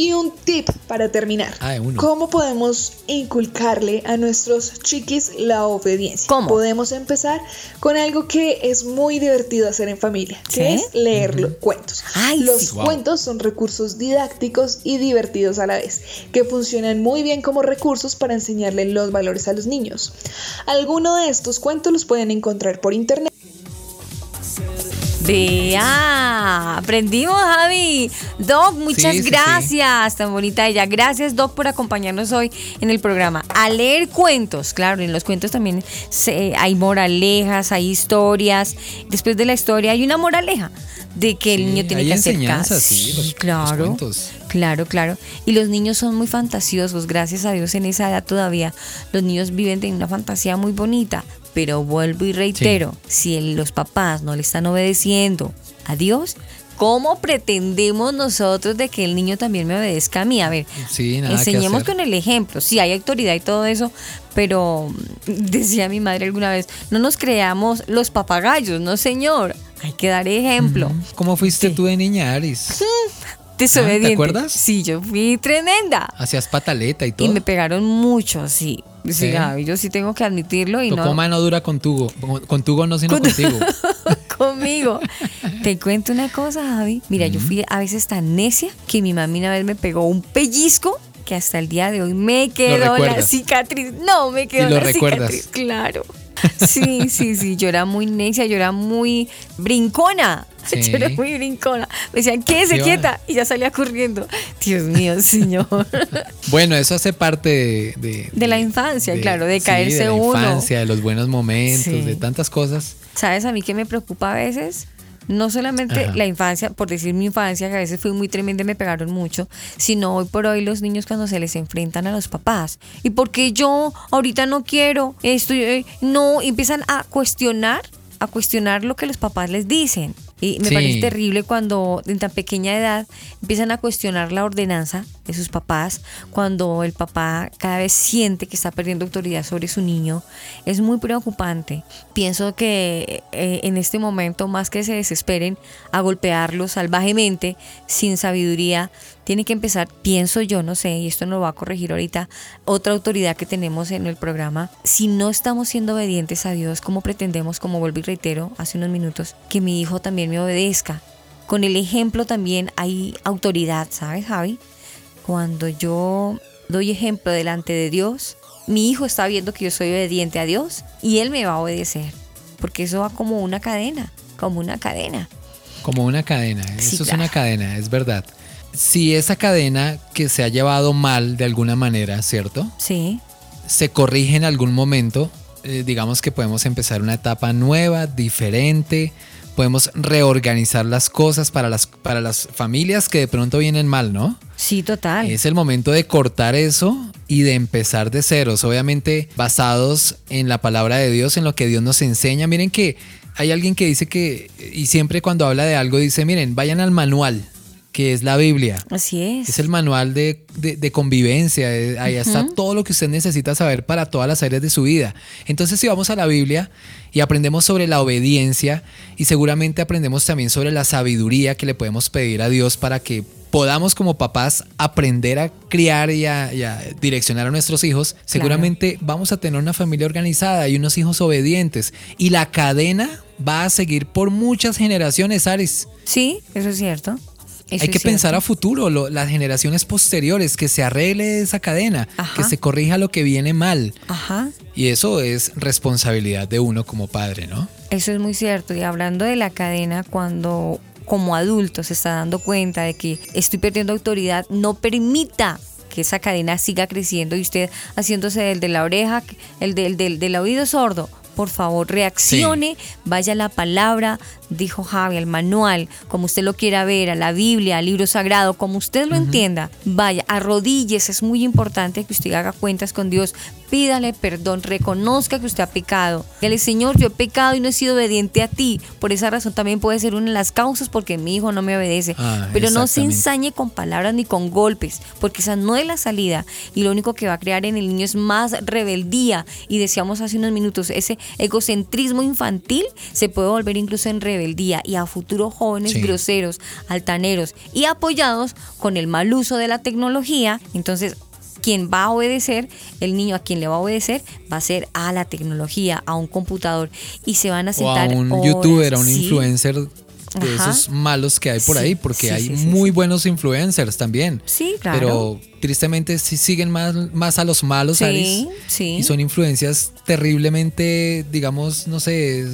Y un tip para terminar. Ah. ¿Cómo podemos inculcarle a nuestros chiquis la obediencia? ¿Cómo? Podemos empezar con algo que es muy divertido hacer en familia, que ¿Sí? es leer los cuentos. Ay, los sí. Wow. cuentos son recursos didácticos y divertidos a la vez, que funcionan muy bien como recursos para enseñarle los valores a los niños. Algunos de estos cuentos los pueden encontrar por internet. Vea, aprendimos, Javi. Doc, muchas Sí, sí, sí. gracias. Tan bonita ella. Gracias, Doc, por acompañarnos hoy en el programa. A leer cuentos, claro, en los cuentos también se- hay moralejas, hay historias. Después de la historia hay una moraleja de que el niño tiene hay que hacer caso. sí, los- los claro. cuentos. Claro, claro. Y los niños son muy fantasiosos, gracias a Dios en esa edad todavía. Los niños viven de una fantasía muy bonita. Pero vuelvo y reitero, si los papás no le están obedeciendo a Dios, ¿cómo pretendemos nosotros de que el niño también me obedezca a mí? A ver, Sí, nada que enseñemos con el ejemplo. Sí, hay autoridad y todo eso, pero decía mi madre alguna vez, no nos creamos los papagayos, no señor. Hay que dar ejemplo. ¿Cómo fuiste tú de niña, Aris? Desobediente. Ah, ¿te acuerdas? Sí, yo fui tremenda. Hacías pataleta y todo. Y me pegaron mucho, sí. Sí, ¿Sí? Gaby, yo sí tengo que admitirlo y Tu no coma no dura contigo. Contigo no, sino Con- contigo. conmigo. Te cuento una cosa, Javi. Mira, yo fui a veces tan necia que mi mami una vez me pegó un pellizco que hasta el día de hoy me quedó la cicatriz. No, me quedó Y lo la recuerdas. cicatriz, claro. Sí, sí, sí, yo era muy necia, yo era muy brincona. Sí. Yo era muy brincona. Me decían, quédese Sí, quieta. Y ya salía corriendo. Dios mío, señor. Bueno, eso hace parte de... De, De la infancia, claro, de sí, caerse de la uno. infancia, de los buenos momentos, Sí. de tantas cosas. ¿Sabes a mí qué me preocupa a veces? No solamente Ajá. la infancia, por decir mi infancia, que a veces fui muy tremenda y me pegaron mucho, sino hoy por hoy los niños cuando se les enfrentan a los papás. ¿Y por qué yo ahorita no quiero esto? eh, No, empiezan a cuestionar, a cuestionar lo que los papás les dicen. Y me Sí. parece terrible cuando en tan pequeña edad empiezan a cuestionar la ordenanza de sus papás, cuando el papá cada vez siente que está perdiendo autoridad sobre su niño. Es muy preocupante. Pienso que eh, en este momento, más que se desesperen a golpearlos salvajemente, sin sabiduría, tiene que empezar, pienso yo, no sé, y esto nos lo va a corregir ahorita, otra autoridad que tenemos en el programa. Si no estamos siendo obedientes a Dios, ¿cómo pretendemos, como vuelvo y reitero hace unos minutos, que mi hijo también me obedezca? Con el ejemplo también hay autoridad, ¿sabes, Javi? Cuando yo doy ejemplo delante de Dios, mi hijo está viendo que yo soy obediente a Dios y él me va a obedecer. Porque eso va como una cadena, como una cadena. Como una cadena. Sí, Eso es una cadena, es verdad. Si esa cadena que se ha llevado mal de alguna manera, ¿cierto? Sí, Se corrige en algún momento, eh, digamos que podemos empezar una etapa nueva, diferente, podemos reorganizar las cosas para las, para las familias que de pronto vienen mal, ¿no? sí, total. Es el momento de cortar eso y de empezar de ceros, obviamente basados en la palabra de Dios, en lo que Dios nos enseña. Miren que hay alguien que dice que, y siempre cuando habla de algo dice, miren, vayan al manual, que es la Biblia. Así es. Es el manual de, de- de convivencia, ahí está todo lo que usted necesita saber para todas las áreas de su vida. Entonces si vamos a la Biblia y aprendemos sobre la obediencia y seguramente aprendemos también sobre la sabiduría que le podemos pedir a Dios para que podamos como papás aprender a criar y a, y a direccionar a nuestros hijos, seguramente vamos a tener una familia organizada y unos hijos obedientes. Y la cadena va a seguir por muchas generaciones, Aris. Sí, eso es cierto. Eso Hay que pensar a futuro, lo- las generaciones posteriores, que se arregle esa cadena, Ajá. que se corrija lo que viene mal. Ajá. Y eso es responsabilidad de uno como padre, ¿no? Eso es muy cierto. Y hablando de la cadena, cuando como adulto se está dando cuenta de que estoy perdiendo autoridad, no permita que esa cadena siga creciendo y usted haciéndose el de la oreja, el del, del, del oído sordo. Por favor, reaccione, vaya a la palabra, dijo Javi, al manual, como usted lo quiera ver, a la Biblia, al libro sagrado, como usted lo entienda. Vaya, arrodilles, es muy importante que usted haga cuentas con Dios, pídale perdón, reconozca que usted ha pecado. Dígale, Señor, yo he pecado y no he sido obediente a ti. Por esa razón también puede ser una de las causas porque mi hijo no me obedece. Ah, Pero no se ensañe con palabras ni con golpes, porque esa no es la salida. Y lo único que va a crear en el niño es más rebeldía. Y decíamos hace unos minutos, ese egocentrismo infantil se puede volver incluso en rebeldía. Y a futuros jóvenes Sí. groseros, altaneros y apoyados con el mal uso de la tecnología. Entonces, quien va a obedecer, el niño a quien le va a obedecer, va a ser a la tecnología, a un computador. Y se van a O a sentar. un horas, youtuber, a un sí. influencer de Ajá. esos malos que hay por Sí, ahí, porque sí, hay sí, muy buenos influencers también. Sí, claro. Pero tristemente sí siguen más, más a los malos, Sí, Aris, sí. Y son influencias terriblemente, digamos, no sé,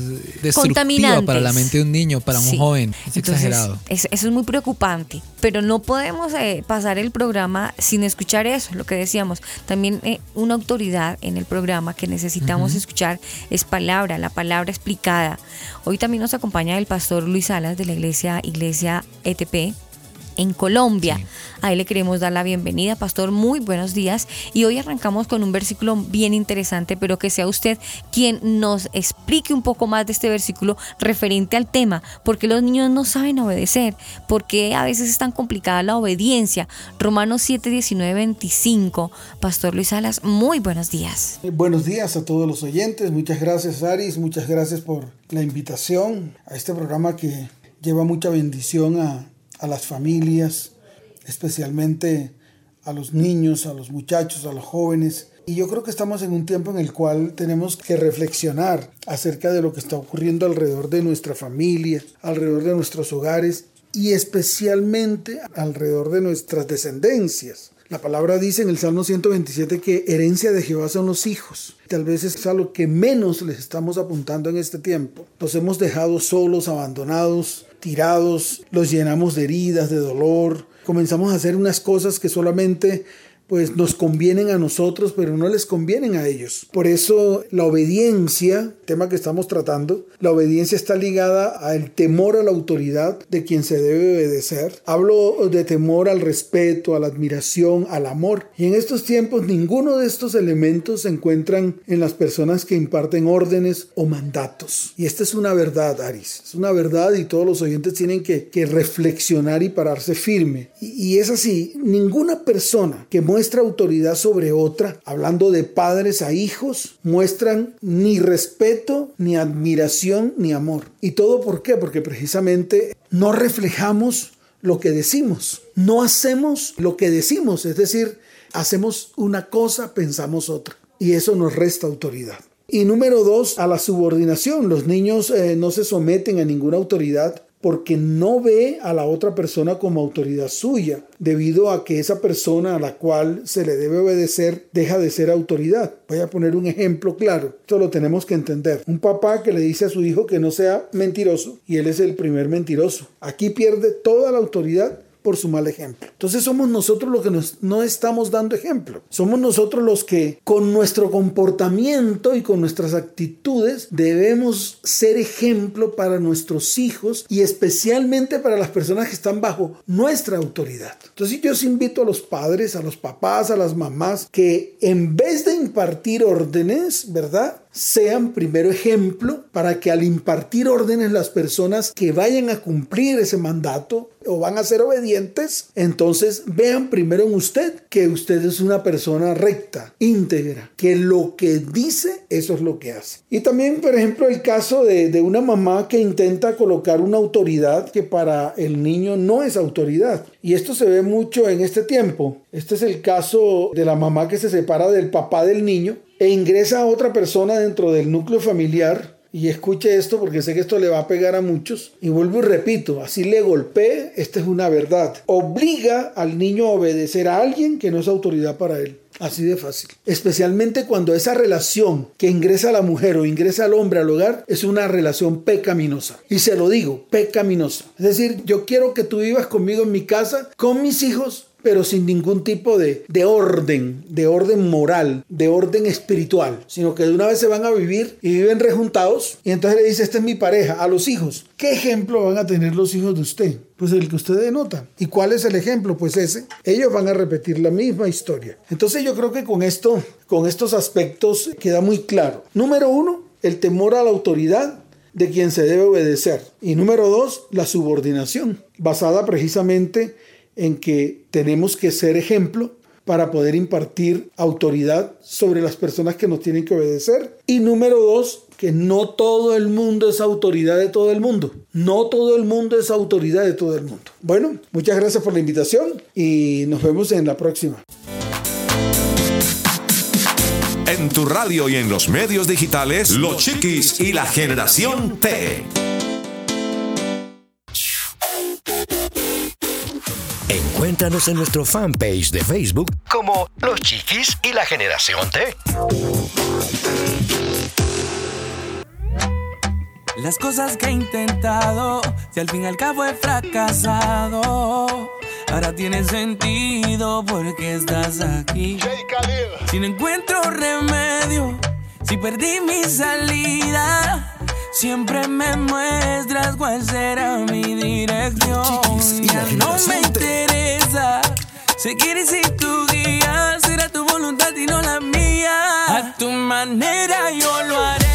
destructivas para la mente de un niño, para un Sí. joven. Es Entonces, exagerado. es- eso es muy preocupante, pero no podemos eh, pasar el programa sin escuchar eso, lo que decíamos. También eh, una autoridad en el programa que necesitamos escuchar es palabra, la palabra explicada. Hoy también nos acompaña el pastor Luis Salas de la iglesia Iglesia ETP en Colombia. Ahí le queremos dar la bienvenida, pastor. Muy buenos días. Y hoy arrancamos con un versículo bien interesante, pero que sea usted quien nos explique un poco más de este versículo referente al tema, porque los niños no saben obedecer, porque a veces es tan complicada la obediencia. Romanos 7, 19, 25. Pastor Luis Salas, muy buenos días. Eh, Buenos días a todos los oyentes. Muchas gracias, Aris. Muchas gracias por la invitación a este programa que lleva mucha bendición a, a las familias, especialmente a los niños, a los muchachos, a los jóvenes. Y yo creo que estamos en un tiempo en el cual tenemos que reflexionar acerca de lo que está ocurriendo alrededor de nuestra familia, alrededor de nuestros hogares y especialmente alrededor de nuestras descendencias. La palabra dice en el Salmo 127 que herencia de Jehová son los hijos. Tal vez es a lo que menos les estamos apuntando en este tiempo. Los hemos dejado solos, abandonados, tirados, los llenamos de heridas, de dolor. Comenzamos a hacer unas cosas que solamente pues nos convienen a nosotros, pero no les convienen a ellos. Por eso la obediencia, tema que estamos tratando, la obediencia está ligada al temor a la autoridad de quien se debe obedecer. Hablo de temor al respeto, a la admiración, al amor. Y en estos tiempos ninguno de estos elementos se encuentran en las personas que imparten órdenes o mandatos. Y esta es una verdad, Aris. Es una verdad y todos los oyentes tienen que, que reflexionar y pararse firme. Y, y es así, ninguna persona que muestra autoridad sobre otra, hablando de padres a hijos, muestran ni ni admiración, ni amor. ¿Y todo por qué? Porque precisamente no reflejamos lo que decimos, no hacemos lo que decimos, es decir, hacemos una cosa, pensamos otra. Y eso nos resta autoridad. Y número dos, a la subordinación. Los niños eh, no se someten a ninguna autoridad porque no ve a la otra persona como autoridad suya, debido a que esa persona a la cual se le debe obedecer deja de ser autoridad. Voy a poner un ejemplo claro, esto lo tenemos que entender. Un papá que le dice a su hijo que no sea mentiroso y él es el primer mentiroso. Aquí pierde toda la autoridad por su mal ejemplo. Entonces somos nosotros los que no estamos dando ejemplo. Somos nosotros los que con nuestro comportamiento y con nuestras actitudes debemos ser ejemplo para nuestros hijos y especialmente para las personas que están bajo nuestra autoridad. Entonces yo os invito a los padres, a los papás, a las mamás que en vez de impartir órdenes, ¿verdad? Sean primero ejemplo para que al impartir órdenes las personas que vayan a cumplir ese mandato o van a ser obedientes, entonces vean primero en usted que usted es una persona recta, íntegra, que lo que dice, eso es lo que hace. Y también, por ejemplo, el caso de, de una mamá que intenta colocar una autoridad que para el niño no es autoridad. Y esto se ve mucho en este tiempo. Este es el caso de la mamá que se separa del papá del niño e ingresa a otra persona dentro del núcleo familiar. Y escuche esto porque sé que esto le va a pegar a muchos. Y vuelvo y repito, así le golpee, esta es una verdad. Obliga al niño a obedecer a alguien que no es autoridad para él. Así de fácil. Especialmente cuando esa relación que ingresa la mujer o ingresa al hombre al hogar es una relación pecaminosa. Y se lo digo, pecaminosa. Es decir, yo quiero que tú vivas conmigo en mi casa, con mis hijos, pero sin ningún tipo de, de, orden, de orden moral, de orden espiritual, sino que de una vez se van a vivir y viven rejuntados y entonces le dice, esta es mi pareja, a los hijos. ¿Qué ejemplo van a tener los hijos de usted? Pues el que usted denota. ¿Y cuál es el ejemplo? Pues ese. Ellos van a repetir la misma historia. Entonces yo creo que con esto, con estos aspectos queda muy claro. Número uno, el temor a la autoridad de quien se debe obedecer. Y número dos, la subordinación, basada precisamente en que tenemos que ser ejemplo para poder impartir autoridad sobre las personas que nos tienen que obedecer. Y número dos, que no todo el mundo es autoridad de todo el mundo. No todo el mundo es autoridad de todo el mundo. Bueno, muchas gracias por la invitación y nos vemos en la próxima. En tu radio y en los medios digitales, Los Chiquis y la Generación T. Encuéntranos en nuestro fanpage de Facebook como Los Chiquis y la Generación T. Las cosas que he intentado, si al fin y al cabo he fracasado, ahora tiene sentido porque estás aquí. Si no encuentro remedio, si perdí mi salida, siempre me muestras cuál será mi dirección. Ya no me interesa Si quieres ir tu día, será tu voluntad y no la mía. A tu manera yo lo haré.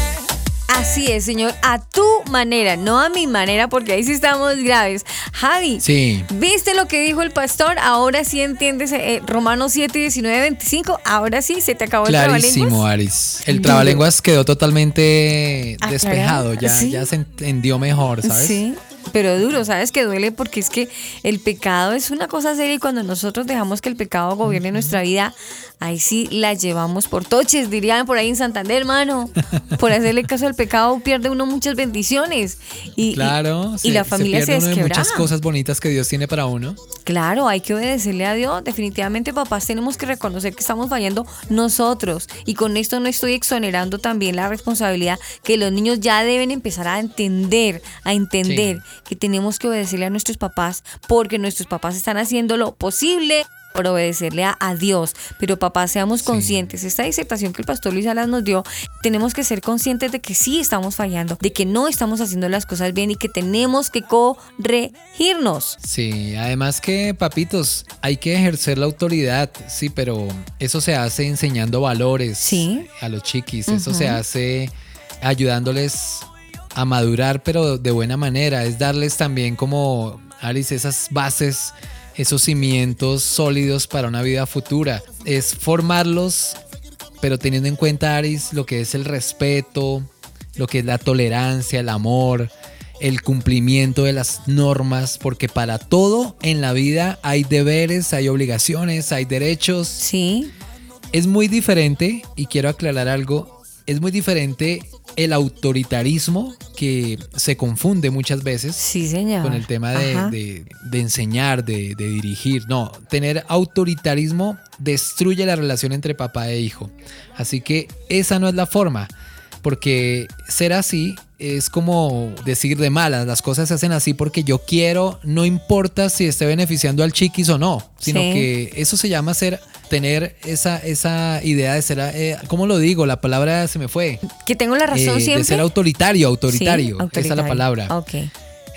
Así es, señor, a tu manera, no a mi manera, porque ahí sí estamos graves. Javi, Sí. ¿viste lo que dijo el pastor? Ahora sí entiendes eh, Romanos 7, 19, 25. Ahora sí, se te acabó el Clarísimo, trabalenguas. Aris. El trabalenguas quedó totalmente Aclarado, despejado, ya, sí. ya se entendió mejor, ¿sabes? Sí, pero duro, ¿sabes? Que duele porque es que el pecado es una cosa seria y cuando nosotros dejamos que el pecado gobierne nuestra vida, ahí sí la llevamos por toches, dirían por ahí en Santander, hermano. Por hacerle caso al pecado pierde uno muchas bendiciones. Y, y- Claro, y, la familia se, pierde uno de desquebraja. muchas cosas bonitas que Dios tiene para uno. Claro, hay que obedecerle a Dios. Definitivamente, papás, tenemos que reconocer que estamos fallando nosotros. Y con esto no estoy exonerando también la responsabilidad que los niños ya deben empezar a entender, a entender que tenemos que obedecerle a nuestros papás porque nuestros papás están haciendo lo posible por obedecerle a, a Dios. Pero papás, seamos conscientes. Esta disertación que el pastor Luis Alas nos dio, tenemos que ser conscientes de que sí estamos fallando, de que no estamos haciendo las cosas bien y que tenemos que corregirnos. Sí, además que, papitos, hay que ejercer la autoridad, sí, pero eso se hace enseñando valores a los chiquis, eso se hace ayudándoles a madurar, pero de buena manera, es darles también como, Aris, esas bases, esos cimientos sólidos para una vida futura, es formarlos, pero teniendo en cuenta, Aris, lo que es el respeto, lo que es la tolerancia, el amor, el cumplimiento de las normas, porque para todo en la vida hay deberes, hay obligaciones, hay derechos. Sí. Es muy diferente, y quiero aclarar algo, es muy diferente el autoritarismo que se confunde muchas veces Sí, señor. con el tema de, Ajá. de- de enseñar, de, de dirigir. No, tener autoritarismo destruye la relación entre papá e hijo. Así que esa no es la forma, porque ser así es como decir de malas, las cosas se hacen así porque yo quiero, no importa si esté beneficiando al chiquis o no, sino Sí. que eso se llama ser, tener esa, esa idea de ser, eh, ¿cómo lo digo? La palabra se me fue. Que tengo la razón Eh, siempre. De ser autoritario, autoritario. Sí, Esa es la palabra. Ok.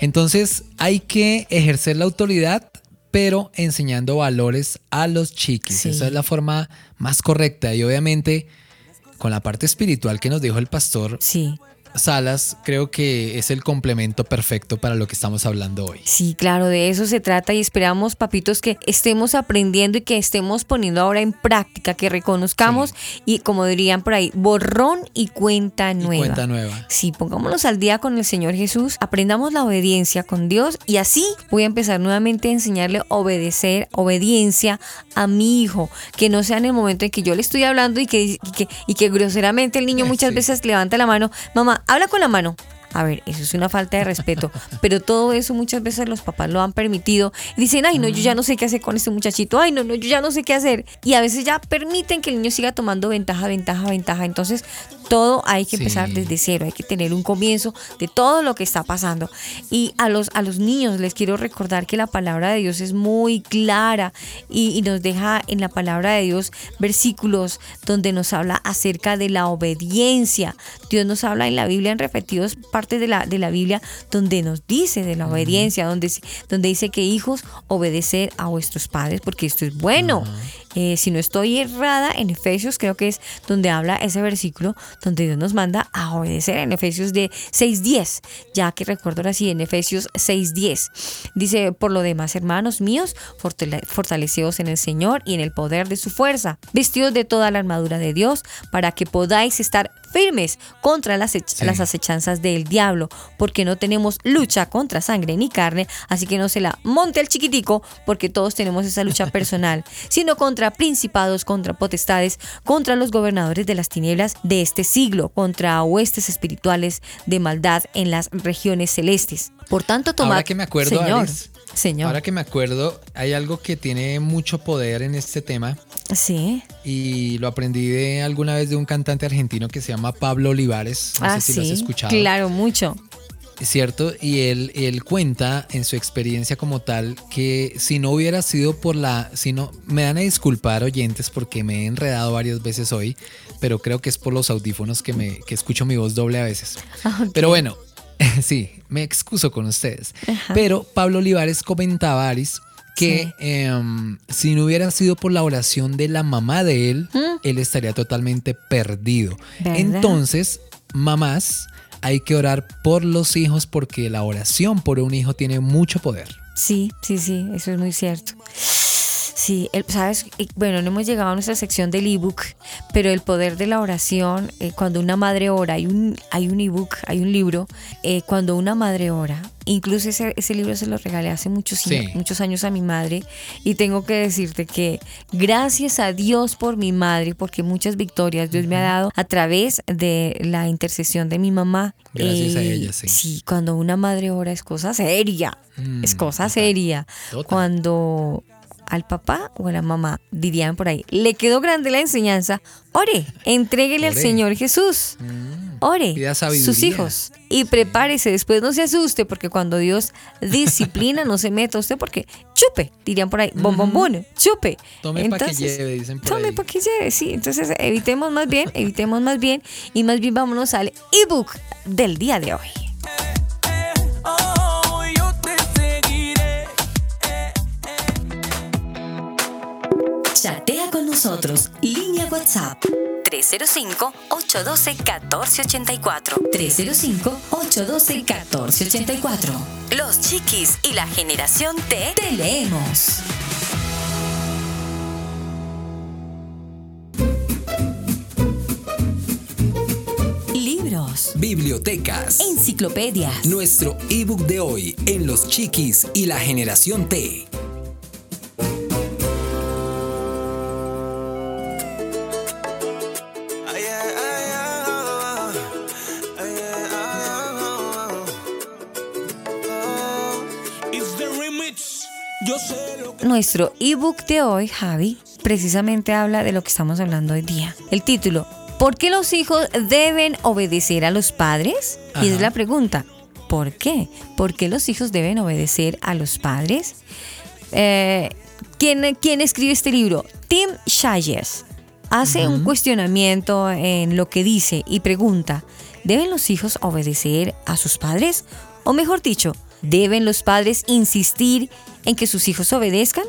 Entonces hay que ejercer la autoridad, pero enseñando valores a los chiquis. Sí. Esa es la forma más correcta. Y obviamente, con la parte espiritual que nos dijo el pastor Salas, creo que es el complemento perfecto para lo que estamos hablando hoy. Sí, claro, de eso se trata y esperamos, papitos, que estemos aprendiendo y que estemos poniendo ahora en práctica, que reconozcamos y como dirían por ahí, borrón y cuenta nueva. Cuenta nueva. Sí, pongámonos al día con el Señor Jesús, aprendamos la obediencia con Dios y así voy a empezar nuevamente a enseñarle a obedecer, obediencia a mi hijo, que no sea en el momento en que yo le estoy hablando y que, y que, y que groseramente el niño muchas veces levanta la mano, mamá, habla con la mano. A ver, eso es una falta de respeto, pero todo eso muchas veces los papás lo han permitido. Y dicen, ay, no, yo ya no sé qué hacer con este muchachito, ay, no, no, yo ya no sé qué hacer. Y a veces ya permiten que el niño siga tomando ventaja, ventaja, ventaja. Entonces, todo hay que empezar Sí. desde cero, hay que tener un comienzo de todo lo que está pasando. Y a los, a los niños les quiero recordar que la palabra de Dios es muy clara y, y nos deja en la palabra de Dios versículos donde nos habla acerca de la obediencia. Dios nos habla en la Biblia, en repetidos partes de la, de la Biblia, donde nos dice de la obediencia, donde, donde dice que hijos, obedecer a vuestros padres, porque esto es bueno. Eh, si no estoy errada, en Efesios creo que es donde habla ese versículo donde Dios nos manda a obedecer en Efesios de 6.10, ya que recuerdo ahora sí, en Efesios 6.10. Dice, por lo demás, hermanos míos, fortale- fortaleceos en el Señor y en el poder de su fuerza, vestidos de toda la armadura de Dios, para que podáis estar firmes contra las, ech- las acechanzas del diablo, porque no tenemos lucha contra sangre ni carne, así que no se la monte el chiquitico, porque todos tenemos esa lucha personal, sino contra principados, contra potestades, contra los gobernadores de las tinieblas de este siglo, contra huestes espirituales de maldad en las regiones celestes. Por tanto, tomad, Ahora que me acuerdo, Señor, Alice, Señor. ahora que me acuerdo, hay algo que tiene mucho poder en este tema Sí. y lo aprendí de alguna vez de un cantante argentino que se llama Pablo Olivares. No ah, sé si lo has escuchado. Claro, mucho. ¿Cierto? Y él, él cuenta en su experiencia como tal que si no hubiera sido por la... Si no, me dan a disculpar oyentes porque me he enredado varias veces hoy, pero creo que es por los audífonos que, me, que escucho mi voz doble a veces. Ok. Pero bueno, sí, me excuso con ustedes. Ajá. Pero Pablo Olivares comentaba, Aris, que em, si no hubiera sido por la oración de la mamá de él, él estaría totalmente perdido. ¿Verdad? Entonces, mamás, hay que orar por los hijos porque la oración por un hijo tiene mucho poder. Sí, sí, sí, eso es muy cierto. Sí, el- sabes, bueno, no hemos llegado a nuestra sección del ebook, pero el poder de la oración, eh, cuando una madre ora, hay un, hay un ebook, hay un libro, eh, cuando una madre ora, incluso ese, ese libro se lo regalé hace muchos, Sí. muchos años a mi madre y tengo que decirte que gracias a Dios por mi madre, porque muchas victorias Dios me ha dado a través de la intercesión de mi mamá. Gracias a ella, sí. Sí, cuando una madre ora es cosa seria, Mm, es cosa seria. Total. Cuando al papá o a la mamá, dirían por ahí, le quedó grande la enseñanza, ore, entréguele al Ore. Señor Jesús. Ore, Pida sus hijos. Y prepárese, después no se asuste, porque cuando Dios disciplina, no se meta usted, porque chupe, dirían por ahí, bom, bom, bom, chupe. Tome pa' que lleve, dicen por Tome para que lleve, sí. Entonces, evitemos más bien, evitemos más bien, y más bien vámonos al ebook del día de hoy. Chatea con nosotros. Línea WhatsApp 305-812-1484. 305-812-1484. Los chiquis y la generación T te leemos. Libros, Bibliotecas. enciclopedias, Nuestro ebook de hoy en Los Chiquis y la Generación T. Nuestro ebook de hoy, Javi, precisamente habla de lo que estamos hablando hoy día. El título, ¿por qué los hijos deben obedecer a los padres? Y es la pregunta, ¿por qué? ¿Por qué los hijos deben obedecer a los padres? Eh, ¿quién, quién escribe este libro? Tim Shayes. Hace un cuestionamiento en lo que dice y pregunta, ¿deben los hijos obedecer a sus padres? O mejor dicho, ¿deben los padres insistir en que sus hijos obedezcan?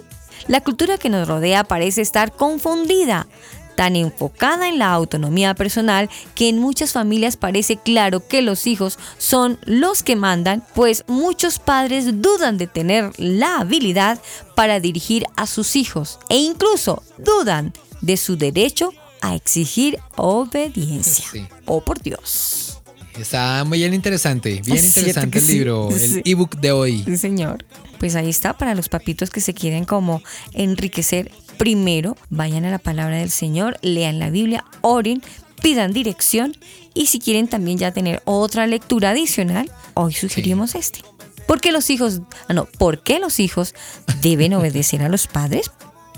La cultura que nos rodea parece estar confundida, tan enfocada en la autonomía personal que en muchas familias parece claro que los hijos son los que mandan, pues muchos padres dudan de tener la habilidad para dirigir a sus hijos e incluso dudan de su derecho a exigir obediencia. Sí. Oh, por Dios. Está muy bien interesante, bien interesante el sí, libro, el ebook de hoy. Sí, señor. Pues ahí está para los papitos que se quieren como enriquecer. Primero, vayan a la palabra del Señor, lean la Biblia, oren, pidan dirección y si quieren también ya tener otra lectura adicional, hoy sugerimos este. ¿Por qué los hijos, no, por qué los hijos deben obedecer a los padres?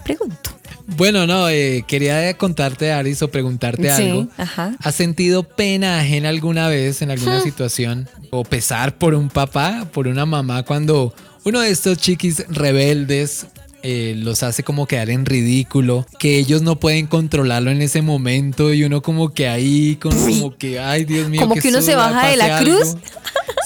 Pregunto. Bueno, no, eh, quería contarte, Aris, o preguntarte Sí, algo. ajá. ¿Has sentido pena ajena alguna vez en alguna situación? ¿O pesar por un papá, por una mamá, cuando uno de estos chiquis rebeldes eh, los hace como quedar en ridículo, que ellos no pueden controlarlo en ese momento y uno como que ahí, con, como que, ay Dios mío. Como que uno se baja de la cruz.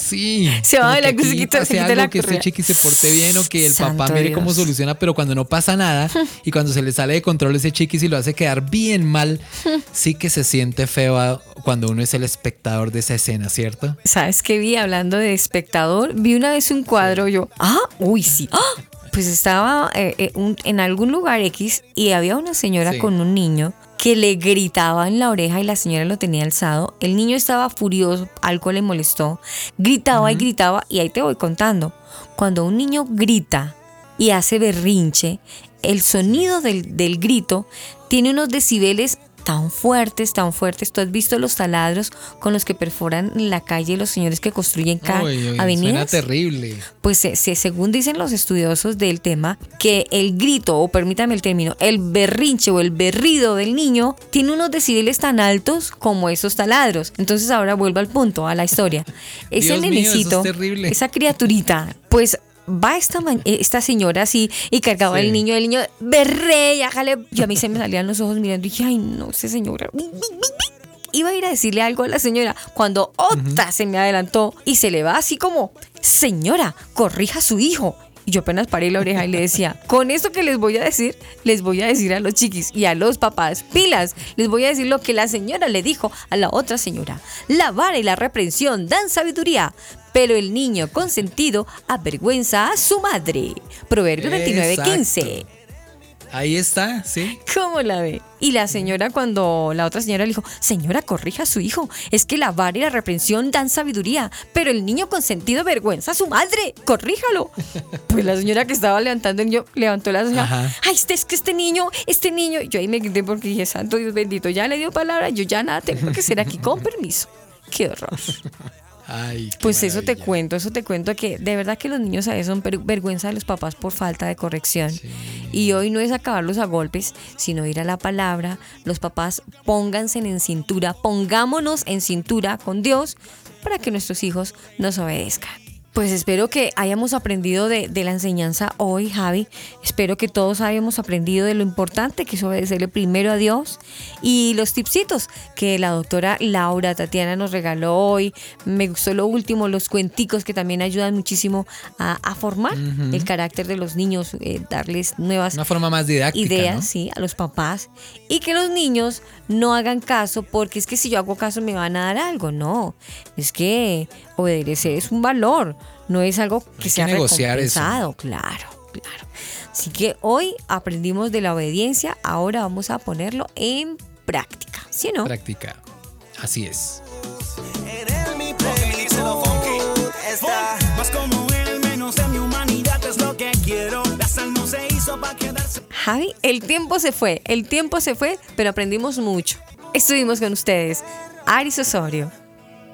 Sí. Se baja de que la cruz y se quita algo, la que este correa. chiqui se porte bien o que el papá mire cómo soluciona, pero cuando no pasa nada y cuando se le sale de control ese chiquis y lo hace quedar bien mal, sí que se siente feo cuando uno es el espectador de esa escena, ¿cierto? ¿Sabes qué vi hablando de espectador? Vi una vez un cuadro, yo, ah, uy, sí. ¡Ah! Pues estaba eh, eh, un- en algún lugar X y había una señora Sí. con un niño que le gritaba en la oreja y la señora lo tenía alzado. El niño estaba furioso, algo le molestó, gritaba y gritaba y ahí te voy contando. Cuando un niño grita y hace berrinche, el sonido del, del grito tiene unos decibeles tan fuertes, tan fuertes. Tú has visto los taladros con los que perforan la calle los señores que construyen Uy, suena terrible. Pues se- se- según dicen los estudiosos del tema, que el grito, o permítame el término, el berrinche o el berrido del niño tiene unos decibeles tan altos como esos taladros. Entonces ahora vuelvo al punto, a la historia. Ese Dios mío, eso es nenecito, terrible. esa criaturita, pues va esta, eh, esta señora así y cargaba Sí. el niño, el niño berre, y hágale. Yo a mí se me salían los ojos mirando y dije, ay no, esa señora. Iba a ir a decirle algo a la señora cuando otra se me adelantó y se le va así como, señora, corrija a su hijo. Y yo apenas paré la oreja y le decía, con esto que les voy a decir, les voy a decir a los chiquis y a los papás, pilas, les voy a decir lo que la señora le dijo a la otra señora. La vara y la reprensión dan sabiduría, pero el niño consentido avergüenza a su madre. Proverbio 29, 15. Ahí está, sí. ¿Cómo la ve? Y la señora, cuando la otra señora le dijo, señora, corrija a su hijo, es que la vara y la reprensión dan sabiduría, pero el niño consentido vergüenza a su madre, corríjalo. Pues la señora que estaba levantando el niño levantó la Ajá. ay, este, es que este niño, este niño, yo ahí me grité porque dije, santo Dios bendito, ya le dio palabra, yo ya nada tengo que ser aquí, con permiso. Qué horror. Ay, Pues eso te cuento, eso te cuento que de verdad que los niños a veces son vergüenza de los papás por falta de corrección. Y hoy no es acabarlos a golpes, sino ir a la palabra. Los papás pónganse en cintura, pongámonos en cintura con Dios para que nuestros hijos nos obedezcan. Pues espero que hayamos aprendido de, de la enseñanza hoy, Javi. Espero que todos hayamos aprendido de lo importante que es obedecerle primero a Dios y los tipsitos que la doctora Laura Tatiana nos regaló hoy. Me gustó lo último, los cuenticos que también ayudan muchísimo a, a formar el carácter de los niños, eh, darles nuevas Una forma más didáctica. ideas, ¿no? sí, a los papás y que los niños no hagan caso porque es que si yo hago caso me van a dar algo, no, es que obedecer es un valor, no es algo que que sea negociar eso. recompensado, claro, claro. Así que hoy aprendimos de la obediencia, ahora vamos a ponerlo en práctica, ¿sí o no? Práctica. Así es. Javi, el tiempo se fue, el tiempo se fue, pero aprendimos mucho. Estuvimos con ustedes, Aris Osorio.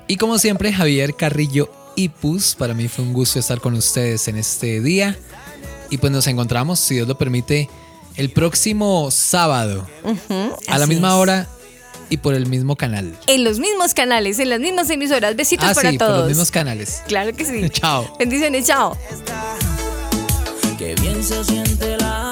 Y como siempre, Javier Carrillo y Pus, para mí fue un gusto estar con ustedes en este día. Y pues nos encontramos, si Dios lo permite, el próximo sábado, a la misma es. hora y por el mismo canal. En los mismos canales, en las mismas emisoras. Besitos Ah, para sí, por todos. los mismos canales. Claro que sí. Chao. Bendiciones, chao. Qué bien se siente la